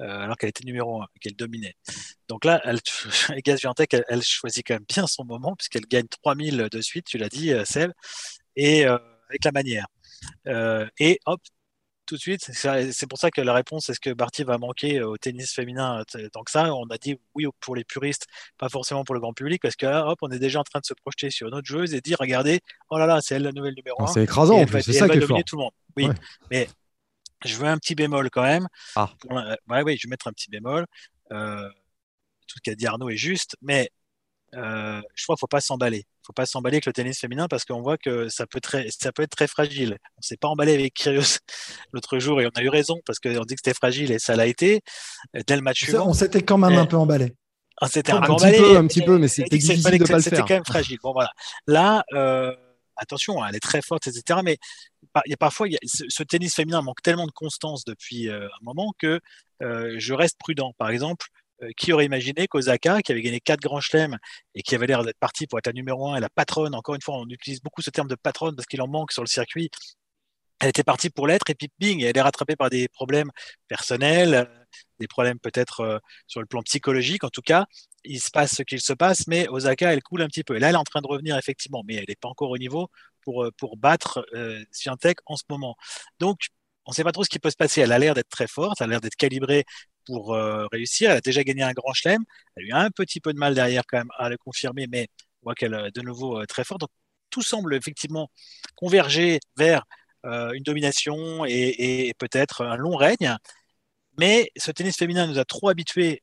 Alors qu'elle était numéro un, qu'elle dominait Donc là, elle, Gaz elle, elle, choisit quand même bien son moment puisqu'elle gagne 3000 de suite, tu l'as dit, Seb, et avec la manière. et hop, tout de suite. C'est pour ça que la réponse, est-ce que Barty va manquer euh, au tennis féminin euh, tant que ça? On a dit oui pour les puristes, pas forcément pour le grand public, parce que hop, on est déjà en train de se projeter sur notre joueuse et dire regardez, oh là là, c'est elle la nouvelle numéro 1. C'est écrasant, c'est ça qui est fort. tout le monde. Oui, mais je veux un petit bémol quand même. Ah. ouais, oui, je vais mettre un petit bémol. Euh, tout ce qu'a dit Arnaud est juste, mais euh, je crois qu'il ne faut pas s'emballer. Il ne faut pas s'emballer avec le tennis féminin parce qu'on voit que ça peut, très, ça peut être très fragile. On ne s'est pas emballé avec Kyrgios l'autre jour et on a eu raison parce qu'on dit que c'était fragile et ça l'a été. Dès le match suivant. On s'était quand même un peu emballé. On s'était un, peu emballé. Petit peu, un petit peu, mais c'était difficile de pas le faire. C'était quand même fragile. Bon, voilà. Là, euh, attention, elle est très forte, etc. Mais il y a parfois, ce, tennis féminin manque tellement de constance depuis euh, un moment que je reste prudent. Par exemple, euh, qui aurait imaginé qu'Osaka, qui avait gagné quatre grands chelems et qui avait l'air d'être parti pour être la numéro un et la patronne, encore une fois, on utilise beaucoup ce terme de patronne parce qu'il en manque sur le circuit, elle était partie pour l'être et puis bing, elle est rattrapée par des problèmes personnels, euh, des problèmes peut-être euh, sur le plan psychologique. En tout cas, il se passe ce qu'il se passe, mais Osaka, elle coule un petit peu. Là, elle est en train de revenir effectivement, mais elle n'est pas encore au niveau pour, pour battre euh, en ce moment. Donc, on ne sait pas trop ce qui peut se passer. Elle a l'air d'être très forte, elle a l'air d'être calibrée pour euh, réussir. Elle a déjà gagné un grand chelem. Elle a eu un petit peu de mal derrière quand même à le confirmer, mais on voit qu'elle est de nouveau euh, très forte. Donc tout semble effectivement converger vers euh, une domination et, peut-être un long règne. Mais ce tennis féminin nous a trop habitués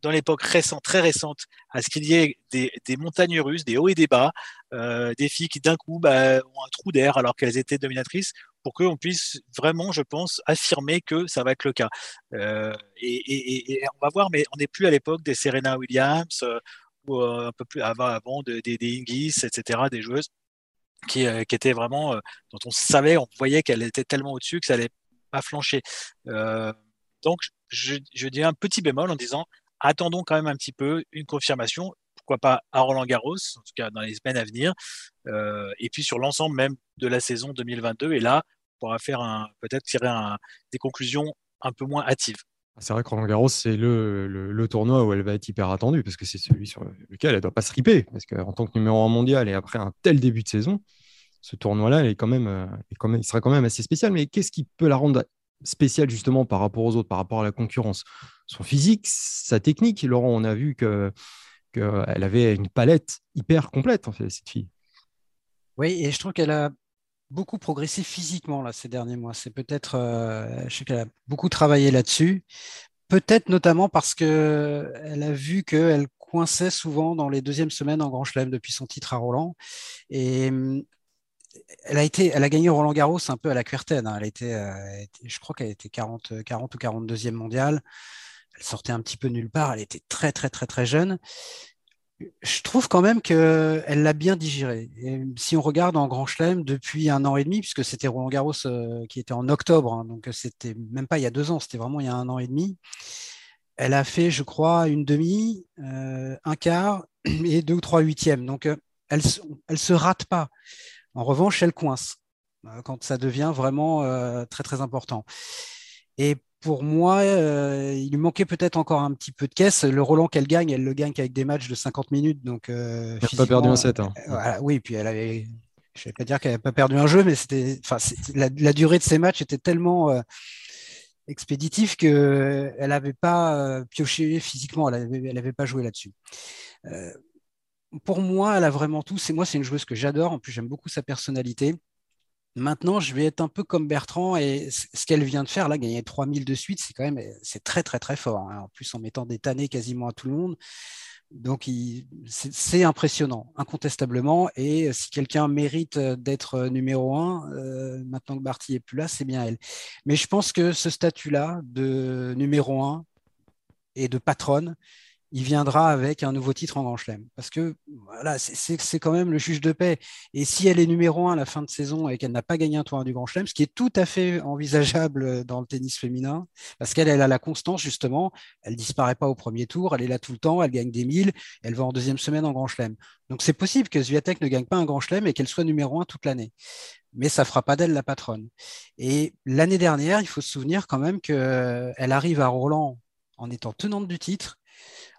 dans l'époque récente, très récente, à ce qu'il y ait des, montagnes russes, des hauts et des bas, des filles qui d'un coup bah, ont un trou d'air alors qu'elles étaient dominatrices, pour qu'on puisse vraiment, je pense, affirmer que ça va être le cas. Euh, et, on va voir, mais on n'est plus à l'époque des Serena Williams euh, ou euh, un peu plus avant, avant des, des Ingis, etc., des joueuses qui, qui étaient vraiment, dont on savait, on voyait qu'elle était tellement au-dessus que ça allait pas flancher. donc, je, je dis un petit bémol en disant, attendons quand même un petit peu une confirmation pourquoi pas à Roland Garros, en tout cas dans les semaines à venir, et puis sur l'ensemble même de la saison 2022. Et là, pourra faire un, peut-être tirer des conclusions un peu moins hâtives. Ah, c'est vrai que Roland Garros, c'est le, le, tournoi où elle va être hyper attendue parce que c'est celui sur lequel elle ne doit pas se riper. Parce qu'en tant que numéro 1 mondial et après un tel début de saison, ce tournoi-là, est quand même, est quand même, il sera quand même assez spécial. Mais qu'est-ce qui peut la rendre spécial justement par rapport aux autres, par rapport à la concurrence? Son physique, sa technique. Laurent, on a vu que qu'elle avait une palette hyper complète, en fait, cette fille. Oui, et je trouve qu'elle a beaucoup progressé physiquement là, ces derniers mois. C'est peut-être, euh, je sais qu'elle a beaucoup travaillé là-dessus. Peut-être notamment parce qu'elle a vu qu'elle coinçait souvent dans les deuxièmes semaines en Grand Chelem depuis son titre à Roland. Et hum, elle a, été, elle a gagné Roland Garros un peu à la Querten. Hein. Elle était, euh, je crois qu'elle était 40, 40 ou 42e mondiale. Elle sortait un petit peu nulle part. Elle était très, très, très, très jeune je trouve quand même qu'elle l'a bien digéré. Et si on regarde en Grand Chelem depuis un an et demi, puisque c'était Roland Garros euh, qui était en octobre, hein, donc c'était même pas il y a deux ans, c'était vraiment il y a un an et demi. Elle a fait, je crois, une demi, euh, un quart et deux ou trois huitièmes. Donc euh, elle, elle se rate pas. En revanche, elle coince quand ça devient vraiment très très important. Et pour moi, euh, il lui manquait peut-être encore un petit peu de caisse. Le Roland qu'elle gagne, elle le gagne qu'avec des matchs de 50 minutes. Donc, euh, elle n'a pas perdu un set. Hein. Euh, oui, puis elle avait. Je ne vais pas dire qu'elle n'avait pas perdu un jeu, mais c'était, enfin, la, durée de ses matchs était tellement expéditif qu'elle n'avait pas pioché physiquement. Elle n'avait pas joué là-dessus. pour moi, elle a vraiment tout. C'est moi, c'est une joueuse que j'adore. En plus, j'aime beaucoup sa personnalité. Maintenant, je vais être un peu comme Bertrand et ce qu'elle vient de faire, là, gagner 3000 de suite, c'est quand même c'est très, très, très fort. Hein. En plus, en mettant des tannés quasiment à tout le monde. Donc, c'est impressionnant, incontestablement. Et si quelqu'un mérite d'être numéro un, euh, maintenant que Barty est plus là, c'est bien elle. Mais je pense que ce statut-là de numéro un et de patronne, il viendra avec un nouveau titre en Grand Chelem. Parce que c'est quand même le juge de paix. Et si elle est numéro un à la fin de saison et qu'elle n'a pas gagné un tournoi du Grand Chelem, ce qui est tout à fait envisageable dans le tennis féminin, parce qu'elle elle a la constance justement, elle disparaît pas au premier tour, elle est là tout le temps, elle gagne des milles, elle va en deuxième semaine en Grand Chelem. Donc c'est possible que Zviatek ne gagne pas un Grand Chelem et qu'elle soit numéro un toute l'année. Mais ça fera pas d'elle la patronne. Et l'année dernière, il faut se souvenir quand même qu'elle arrive à Roland en étant tenante du titre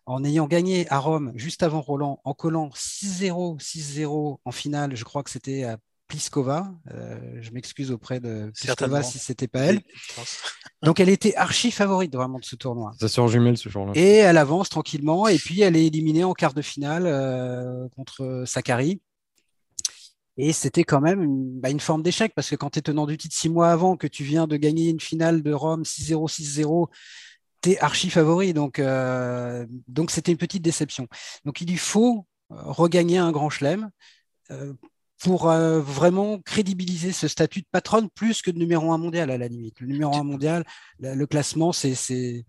en ayant gagné à Rome juste avant Roland, en collant 6-0, 6-0 en finale, je crois que c'était à Pliskova. Euh, je m'excuse auprès de Pliskova si c'était pas elle. Donc elle était archi favorite vraiment de ce tournoi. Ça sort jumelle ce jour-là. Et elle avance tranquillement et puis elle est éliminée en quart de finale euh, contre Sakari. Et c'était quand même une, bah, une forme d'échec parce que quand tu es tenant du titre six mois avant, que tu viens de gagner une finale de Rome 6-0, 6-0, t'es archi favori, donc euh, donc c'était une petite déception. Donc il lui faut euh, regagner un grand chelem euh, pour vraiment crédibiliser ce statut de patronne plus que de numéro un mondial à la limite. Le numéro un mondial, le, classement, c'est,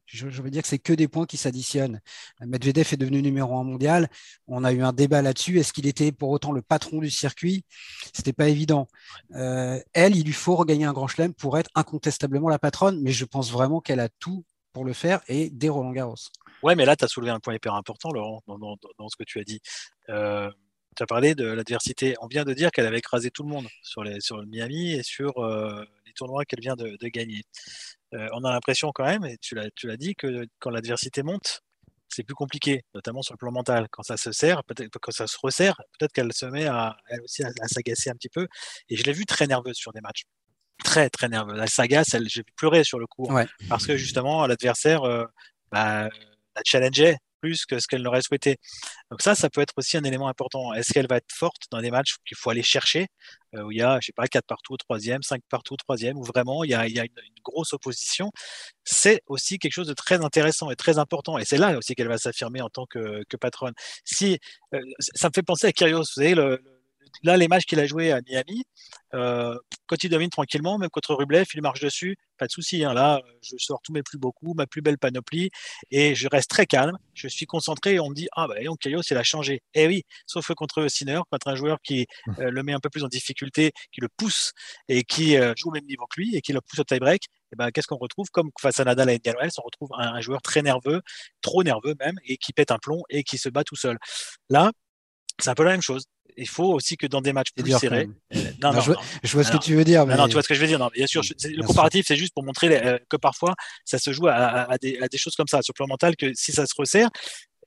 je, veux dire que c'est que des points qui s'additionnent. Medvedev est devenu numéro un mondial. On a eu un débat là-dessus. Est-ce qu'il était pour autant le patron du circuit? C'était pas évident. elle, il lui faut regagner un grand chelem pour être incontestablement la patronne, mais je pense vraiment qu'elle a tout le faire et des Roland Garros. Ouais, mais là, tu as soulevé un point hyper important, Laurent, dans, ce que tu as dit. Euh, tu as parlé de l'adversité. On vient de dire qu'elle avait écrasé tout le monde sur, le Miami et sur euh, les tournois qu'elle vient de, gagner. Euh, on a l'impression quand même, et tu l'as dit, que quand l'adversité monte, c'est plus compliqué, notamment sur le plan mental. Quand ça se serre, peut-être quand ça se resserre, peut-être qu'elle se met à, elle aussi à, à s'agacer un petit peu. Et je l'ai vue très nerveuse sur des matchs très très nerveux. La saga, j'ai pleuré sur le coup hein, parce que justement l'adversaire euh, bah, la challengeait plus que ce qu'elle n'aurait souhaité. Donc ça, ça peut être aussi un élément important. Est-ce qu'elle va être forte dans des matchs qu'il faut aller chercher, euh, où il y a, je sais pas, 4 partout au troisième, 5 partout au troisième, où vraiment il y a, il y a une, grosse opposition? C'est aussi quelque chose de très intéressant et très important. Et c'est là aussi qu'elle va s'affirmer en tant que, que patronne. Si, euh, ça me fait penser à Kyrgios, vous savez, le là, les matchs qu'il a joué à Miami, euh, quand il domine tranquillement, même contre Rublev, il marche dessus, pas de souci. Hein. là, je sors tous mes plus beaux coups, ma plus belle panoplie, et je reste très calme. Je suis concentré et on me dit ah bah donc il a changé. Eh oui, sauf contre Sinner, contre un joueur qui euh, le met un peu plus en difficulté, qui le pousse et qui euh, joue au même niveau que lui et qui le pousse au tie-break. Eh ben, qu'est-ce qu'on retrouve? Comme face à Nadal et Indian on retrouve un, un joueur très nerveux, trop nerveux même, et qui pète un plomb et qui se bat tout seul. Là, c'est un peu la même chose il faut aussi que dans des matchs plus serrés. Euh, non, non, je, vois, ce que tu veux dire. Mais... Non, tu vois ce que je veux dire. Non, bien sûr, le comparatif, c'est juste pour montrer euh, que parfois, ça se joue à, des, choses comme ça, sur le plan mental, que si ça se resserre,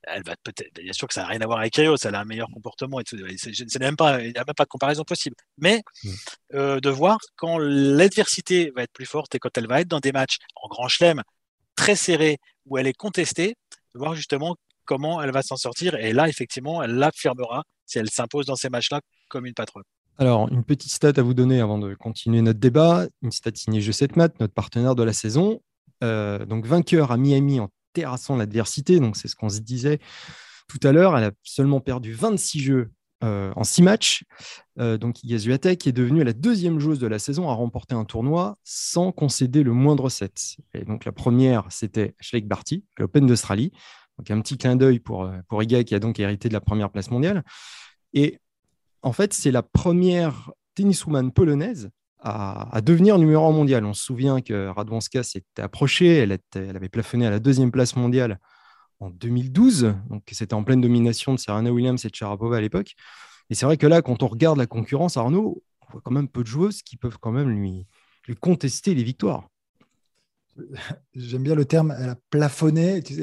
elle va peut-être, bien sûr que ça n'a rien à voir avec Kyrgios, elle a un meilleur comportement et tout. C'est même pas, il n'y a même pas de comparaison possible. Mais mm. euh, de voir quand l'adversité va être plus forte et quand elle va être dans des matchs en grand chelem très serrés où elle est contestée, de voir justement comment elle va s'en sortir. Et là, effectivement, elle l'affirmera si elle s'impose dans ces matchs-là comme une patronne. Alors, une petite stat à vous donner avant de continuer notre débat. Une stat signée Je 7 Mat, notre partenaire de la saison. Euh, donc, vainqueur à Miami en terrassant l'adversité. Donc, c'est ce qu'on se disait tout à l'heure. Elle a seulement perdu 26 jeux euh, en 6 matchs. Euh, donc, qui est devenue la deuxième joueuse de la saison à remporter un tournoi sans concéder le moindre set. Et donc, la première, c'était Schleck Barty, l'Open d'Australie. Donc, un petit clin d'œil pour, euh, pour Iga qui a donc hérité de la première place mondiale. Et en fait, c'est la première tenniswoman polonaise à, devenir numéro 1 mondial. On se souvient que Radwanska s'était approchée, elle, elle, avait plafonné à la deuxième place mondiale en 2012, donc c'était en pleine domination de Serena Williams et de Sharapova à l'époque. Et c'est vrai que là, quand on regarde la concurrence, Arnaud, on voit quand même peu de joueuses qui peuvent quand même lui, lui contester les victoires. J'aime bien le terme, elle a plafonné. Tu,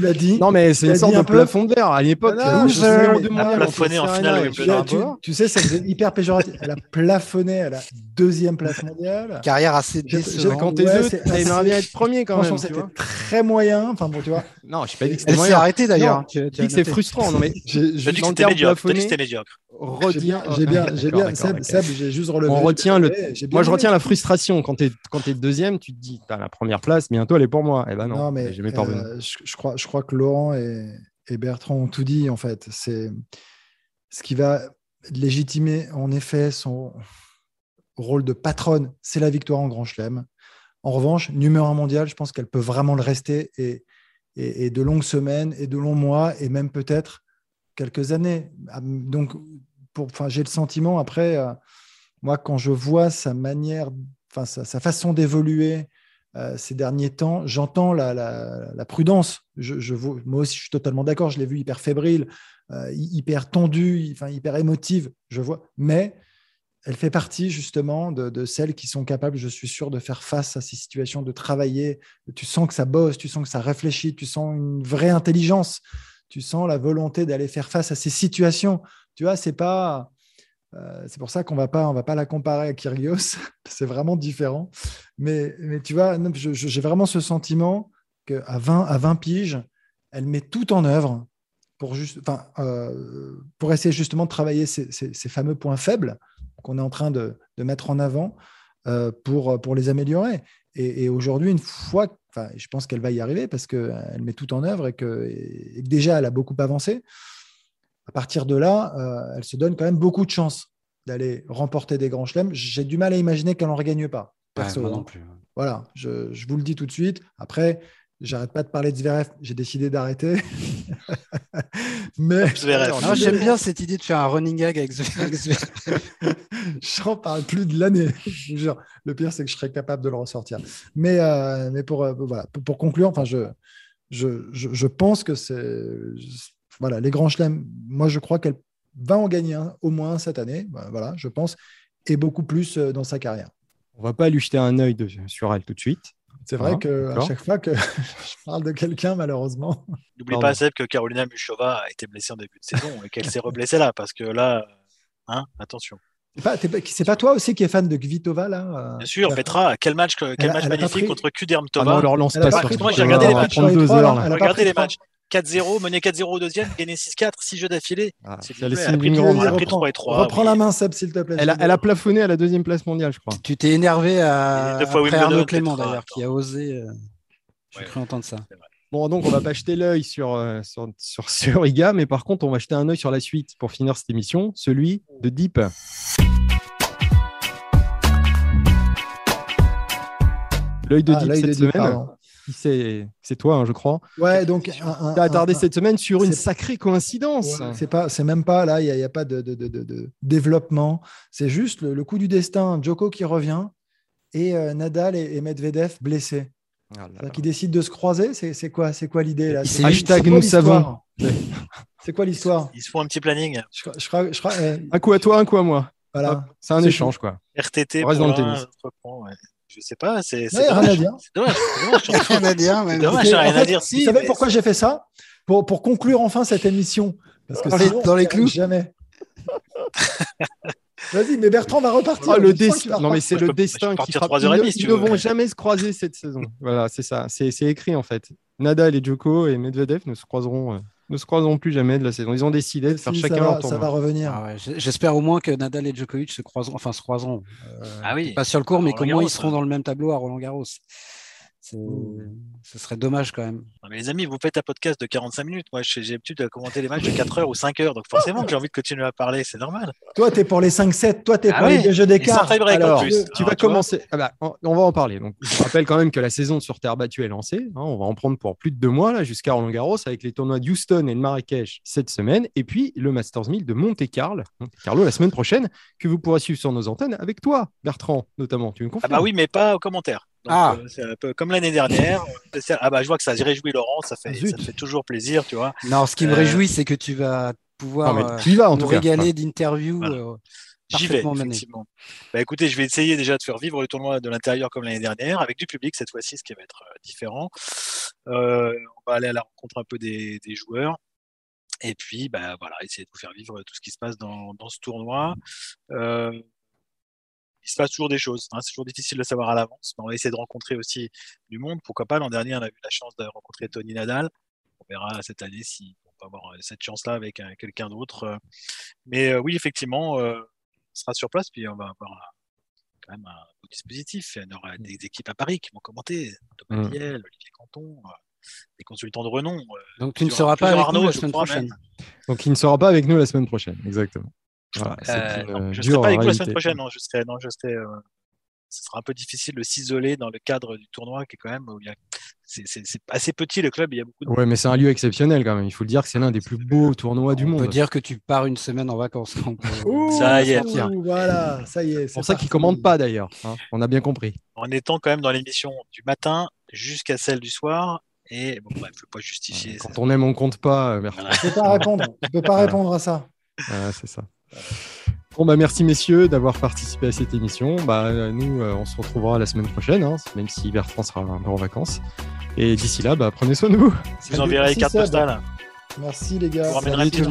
l'as dit. Non, mais c'est une sorte de plafond de verre. À l'époque, elle a plafonné en finale. Tu, tu, sais, ça faisait hyper péjoratif. Elle a plafonné elle a deuxième place mondiale. Carrière assez décevante. Quand t'es deux, t'aimerais bien être premier quand même. c'était très moyen. Enfin bon, tu vois. Non, je n'ai pas dit que c'était moyen. Elle s'est arrêtée d'ailleurs. Tu dis que c'est frustrant. Non, mais je dis que c'était médiocre. J'ai bien, j'ai bien, j'ai bien. Seb, j'ai juste relevé. On retient le. Moi, je retiens la frustration quand t'es quand t'es deuxième. Tu te dis, t'as la première place, bientôt elle est pour moi. Eh ben non. mais euh, je crois, je crois que Laurent et, et Bertrand ont tout dit en fait. C'est ce qui va légitimer en effet son rôle de patronne, c'est la victoire en Grand Chelem. En revanche, numéro un mondial, je pense qu'elle peut vraiment le rester et, et, et, de longues semaines et de longs mois et même peut-être quelques années. Donc, enfin, j'ai le sentiment, après, euh, moi, quand je vois sa manière, enfin, sa, façon d'évoluer euh, ces derniers temps, j'entends la, prudence. Je, moi aussi, je suis totalement d'accord. Je l'ai vu hyper fébrile, euh, hyper tendu, enfin, hyper émotive, je vois. Mais elle fait partie justement de, de, celles qui sont capables, je suis sûr, de faire face à ces situations, de travailler. Tu sens que ça bosse, tu sens que ça réfléchit, tu sens une vraie intelligence tu sens la volonté d'aller faire face à ces situations. Tu vois, c'est pas. Euh, c'est pour ça qu'on va pas, on va pas la comparer à Kyrgios. c'est vraiment différent. Mais, mais tu vois, j'ai vraiment ce sentiment qu'à 20, à 20 piges, elle met tout en œuvre pour, juste, enfin, euh, pour essayer justement de travailler ces, fameux points faibles qu'on est en train de, de mettre en avant euh, pour, pour les améliorer. Et, et aujourd'hui, une fois je pense qu'elle va y arriver parce qu'elle met tout en œuvre et que, déjà, elle a beaucoup avancé. À partir de là, euh, elle se donne quand même beaucoup de chance d'aller remporter des grands chelems. J'ai du mal à imaginer qu'elle n'en regagne pas. Perso, non plus. Voilà, je, je, vous le dis tout de suite. Après, J'arrête pas de parler de Zverev, j'ai décidé d'arrêter. mais j'aime bien cette idée de faire un running gag avec Zverev. J'en parle plus de l'année. Le pire, c'est que je serais capable de le ressortir. Mais, euh, mais pour, euh, voilà, pour, conclure, enfin, je, je, je, pense que c'est voilà, les grands chelems. Moi, je crois qu'elle va en gagner un, au moins cette année. Voilà, je pense, et beaucoup plus euh, dans sa carrière. On va pas lui jeter un œil sur elle tout de suite. C'est vrai que à chaque fois que je parle de quelqu'un, malheureusement. N'oublie pas, Seb, que Carolina Muchova a été blessée en début de saison et qu'elle s'est reblessée là, parce que là, hein, attention. C'est pas, toi aussi qui es fan de Kvitova là euh, Bien sûr, Petra, quel match, quel match magnifique contre Kudermtova. Ah non, on leur lance pas sur Moi, j'ai regardé les matchs. Regardez les matchs. 4-0, mené 4-0 au deuxième, gagné 6-4, 6 jeux d'affilée. Ah, elle a pris, 3 et 3. Reprends la main, Seb, s'il te plaît. Elle a, elle a, plafonné à la deuxième place mondiale, je crois. Tu t'es énervé à Arnaud Clément, d'ailleurs, qui a osé. Euh... J'ai cru entendre ça. Bon, donc on va pas jeter l'œil sur, euh, sur, sur, sur, Iga, mais par contre, on va jeter un œil sur la suite pour finir cette émission, celui de Deep. L'œil de ah, Deep cette semaine c'est toi, hein, je crois. Ouais, donc. Tu as attardé cette semaine sur une sacrée coïncidence. c'est pas, c'est même pas là, il n'y a, a, pas de, de, de, développement. C'est juste le, coup du destin. Joko qui revient et euh, Nadal et, Medvedev blessés. Qui décident de se croiser. C'est quoi, c'est quoi l'idée là? Hashtag nous savons. C'est quoi l'histoire? Ils se font un petit planning. Je, je crois, je crois, eh, Un coup à toi, un coup à moi. Voilà. C'est un échange, quoi. RTT. On reste dans le tennis je sais pas. C'est rien à dire. C'est dommage. rien à dire. dommage, rien à dire. Si, vous savez pourquoi j'ai fait ça? Pour, pour conclure enfin cette émission. Parce que dans, dans les clous. Jamais. Vas-y, mais Bertrand va repartir. Ah, le destin. Non, mais c'est le destin qui frappe. Ils, ne vont jamais se croiser cette saison. Voilà, c'est ça. C'est écrit en fait. Nadal et Djoko et Medvedev ne se croiseront. Euh, ne se croiseront plus jamais de la saison. Ils ont décidé de faire chacun leur tournoi. Ça va revenir. Ah j'espère au moins que Nadal et Djokovic se croiseront, enfin se croiseront. Euh, ah oui. Pas sur le cours, mais qu'au moins ils seront dans le même tableau à Roland Garros? Ce serait dommage quand même. mais les amis, vous faites un podcast de 45 minutes. Moi, j'ai l'habitude de commenter les matchs de 4 heures ou 5 heures. Donc forcément que j'ai envie de continuer à parler. C'est normal. Toi, tu es pour les 5-7. Toi, tu es ah pour les deux jeux d'écart. Alors, tu, tu vas commencer. Ah bah, on, va en parler. Donc, je rappelle quand même que la saison sur terre battue est lancée. Hein. on va en prendre pour plus de deux mois là, jusqu'à Roland Garros avec les tournois de Houston et de Marrakech cette semaine. Et puis le Masters 1000 de Monte-Carlo, Carlo la semaine prochaine, que vous pourrez suivre sur nos antennes avec toi, Bertrand, notamment. Tu me confirmes Ah bah oui, mais pas aux commentaires ah. Euh, c'est un peu comme l'année dernière. ah bah je vois que ça réjouit Laurent, ça fait, ça fait toujours plaisir, tu vois. Non, ce qui me euh, réjouit, c'est que tu vas pouvoir euh, tu vas, en nous régaler d'interviews. J'y vais, effectivement. Bah, écoutez, je vais essayer déjà de faire vivre le tournoi de l'intérieur comme l'année dernière, avec du public cette fois-ci, ce qui va être différent. on va aller à la rencontre un peu des, des joueurs. Et puis, bah, voilà, essayer de vous faire vivre tout ce qui se passe dans, dans ce tournoi. Euh, il se passe toujours des choses. Hein. C'est toujours difficile de savoir à l'avance. on va essayer de rencontrer aussi du monde. Pourquoi pas L'an dernier, on a eu la chance de rencontrer Tony Nadal. On verra cette année si on peut avoir cette chance-là avec euh, quelqu'un d'autre. Mais euh, oui, effectivement, euh, on sera sur place. Puis on va avoir quand même un beau dispositif. Il y aura des équipes à Paris qui vont commenter. Thomas mmh. Olivier Canton des consultants de renom. Donc tu ne seras pas avec nous la semaine prochaine. Donc il ne sera pas avec nous la semaine prochaine, exactement. Euh, je ne serai pas avec vous la semaine prochaine. Non, je serai, non, je serai, euh, ce sera un peu difficile de s'isoler dans le cadre du tournoi qui est quand même c'est assez petit le club. Il y a beaucoup. De... Ouais, mais c'est un lieu exceptionnel quand même. Il faut le dire que c'est l'un des plus beaux tournois du monde. On peut dire que tu pars une semaine en vacances. ça y est. voilà, ça y est. C'est pour ça qu'ils commandent pas d'ailleurs. Hein. On a bien compris. En étant quand même dans l'émission du matin jusqu'à celle du soir. Et bon, bref, faut pas justifier. Quand on aime, on compte pas. Merci. On peut pas répondre. On peut pas répondre à ça. c'est ça. Bon, bah, merci messieurs d'avoir participé à cette émission. Bah, nous, euh, on se retrouvera la semaine prochaine, hein, même si Bertrand sera un peu en vacances. Et d'ici là, bah, prenez soin de vous. vous enverrai les cartes postales. Merci les gars. Vous ramènerez tout le